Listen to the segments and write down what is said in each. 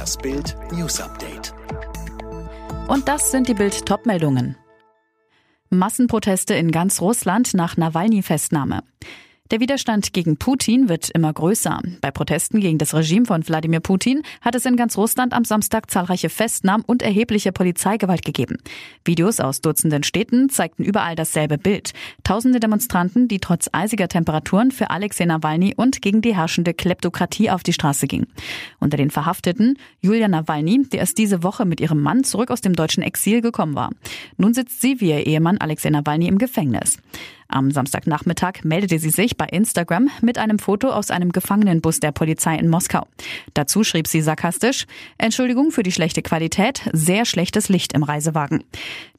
Das Bild News Update. Und das sind die Bild Topmeldungen. Massenproteste in ganz Russland nach Nawalny-Festnahme. Der Widerstand gegen Putin wird immer größer. Bei Protesten gegen das Regime von Wladimir Putin hat es in ganz Russland am Samstag zahlreiche Festnahmen und erhebliche Polizeigewalt gegeben. Videos aus Dutzenden Städten zeigten überall dasselbe Bild. Tausende Demonstranten, die trotz eisiger Temperaturen für Alexei Nawalny und gegen die herrschende Kleptokratie auf die Straße gingen. Unter den Verhafteten Julia Nawalny, die erst diese Woche mit ihrem Mann zurück aus dem deutschen Exil gekommen war. Nun sitzt sie wie ihr Ehemann Alexei Nawalny im Gefängnis. Am Samstagnachmittag meldete sie sich bei Instagram mit einem Foto aus einem Gefangenenbus der Polizei in Moskau. Dazu schrieb sie sarkastisch, Entschuldigung für die schlechte Qualität, sehr schlechtes Licht im Reisewagen.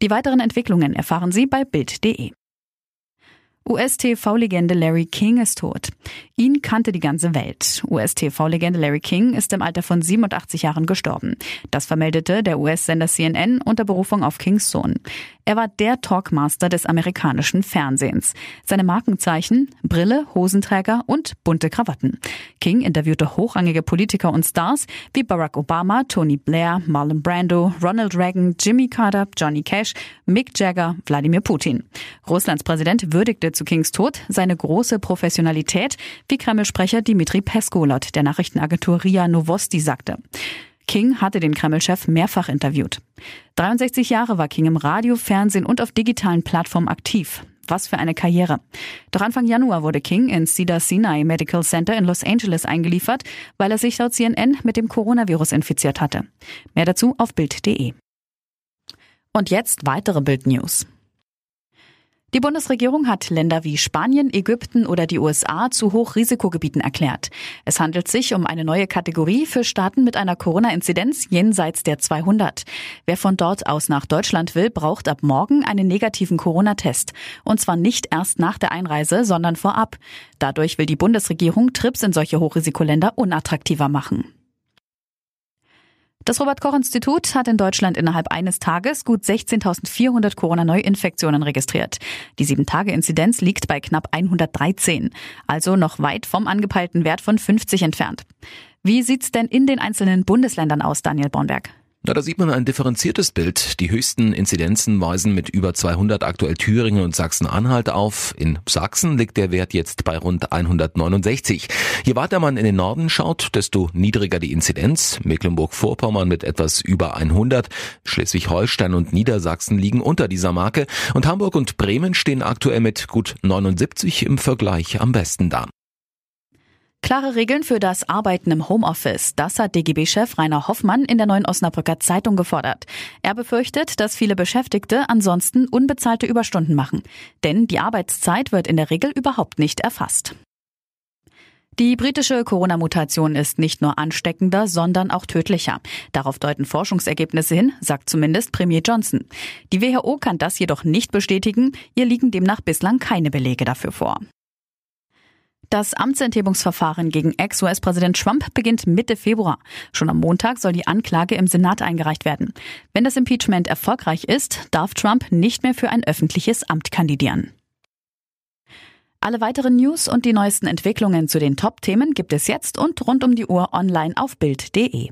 Die weiteren Entwicklungen erfahren Sie bei Bild.de. US-TV-Legende Larry King ist tot. Ihn kannte die ganze Welt. US-TV-Legende Larry King ist im Alter von 87 Jahren gestorben. Das vermeldete der US-Sender CNN unter Berufung auf Kings Sohn. Er war der Talkmaster des amerikanischen Fernsehens. Seine Markenzeichen Brille, Hosenträger und bunte Krawatten. King interviewte hochrangige Politiker und Stars wie Barack Obama, Tony Blair, Marlon Brando, Ronald Reagan, Jimmy Carter, Johnny Cash, Mick Jagger, Wladimir Putin. Russlands Präsident würdigte zu Kings Tod seine große Professionalität, wie Kreml-Sprecher Dimitri Pesko laut der Nachrichtenagentur RIA Novosti sagte. King hatte den Kreml-Chef mehrfach interviewt. 63 Jahre war King im Radio, Fernsehen und auf digitalen Plattformen aktiv. Was für eine Karriere. Doch Anfang Januar wurde King ins Cedar Sinai Medical Center in Los Angeles eingeliefert, weil er sich laut CNN mit dem Coronavirus infiziert hatte. Mehr dazu auf Bild.de. Und jetzt weitere Bild-News. Die Bundesregierung hat Länder wie Spanien, Ägypten oder die USA zu Hochrisikogebieten erklärt. Es handelt sich um eine neue Kategorie für Staaten mit einer Corona-Inzidenz jenseits der 200. Wer von dort aus nach Deutschland will, braucht ab morgen einen negativen Corona-Test. Und zwar nicht erst nach der Einreise, sondern vorab. Dadurch will die Bundesregierung Trips in solche Hochrisikoländer unattraktiver machen. Das Robert-Koch-Institut hat in Deutschland innerhalb eines Tages gut 16.400 Corona-Neuinfektionen registriert. Die 7-Tage-Inzidenz liegt bei knapp 113, also noch weit vom angepeilten Wert von 50 entfernt. Wie sieht's denn in den einzelnen Bundesländern aus, Daniel Bornberg? Na, da sieht man ein differenziertes Bild. Die höchsten Inzidenzen weisen mit über 200 aktuell Thüringen und Sachsen-Anhalt auf. In Sachsen liegt der Wert jetzt bei rund 169. Je weiter man in den Norden schaut, desto niedriger die Inzidenz. Mecklenburg-Vorpommern mit etwas über 100. Schleswig-Holstein und Niedersachsen liegen unter dieser Marke. Und Hamburg und Bremen stehen aktuell mit gut 79 im Vergleich am besten da. Klare Regeln für das Arbeiten im Homeoffice. Das hat DGB-Chef Rainer Hoffmann in der neuen Osnabrücker Zeitung gefordert. Er befürchtet, dass viele Beschäftigte ansonsten unbezahlte Überstunden machen. Denn die Arbeitszeit wird in der Regel überhaupt nicht erfasst. Die britische Corona-Mutation ist nicht nur ansteckender, sondern auch tödlicher. Darauf deuten Forschungsergebnisse hin, sagt zumindest Premier Johnson. Die WHO kann das jedoch nicht bestätigen. Ihr liegen demnach bislang keine Belege dafür vor. Das Amtsenthebungsverfahren gegen Ex-US-Präsident Trump beginnt Mitte Februar. Schon am Montag soll die Anklage im Senat eingereicht werden. Wenn das Impeachment erfolgreich ist, darf Trump nicht mehr für ein öffentliches Amt kandidieren. Alle weiteren News und die neuesten Entwicklungen zu den Top-Themen gibt es jetzt und rund um die Uhr online auf Bild.de.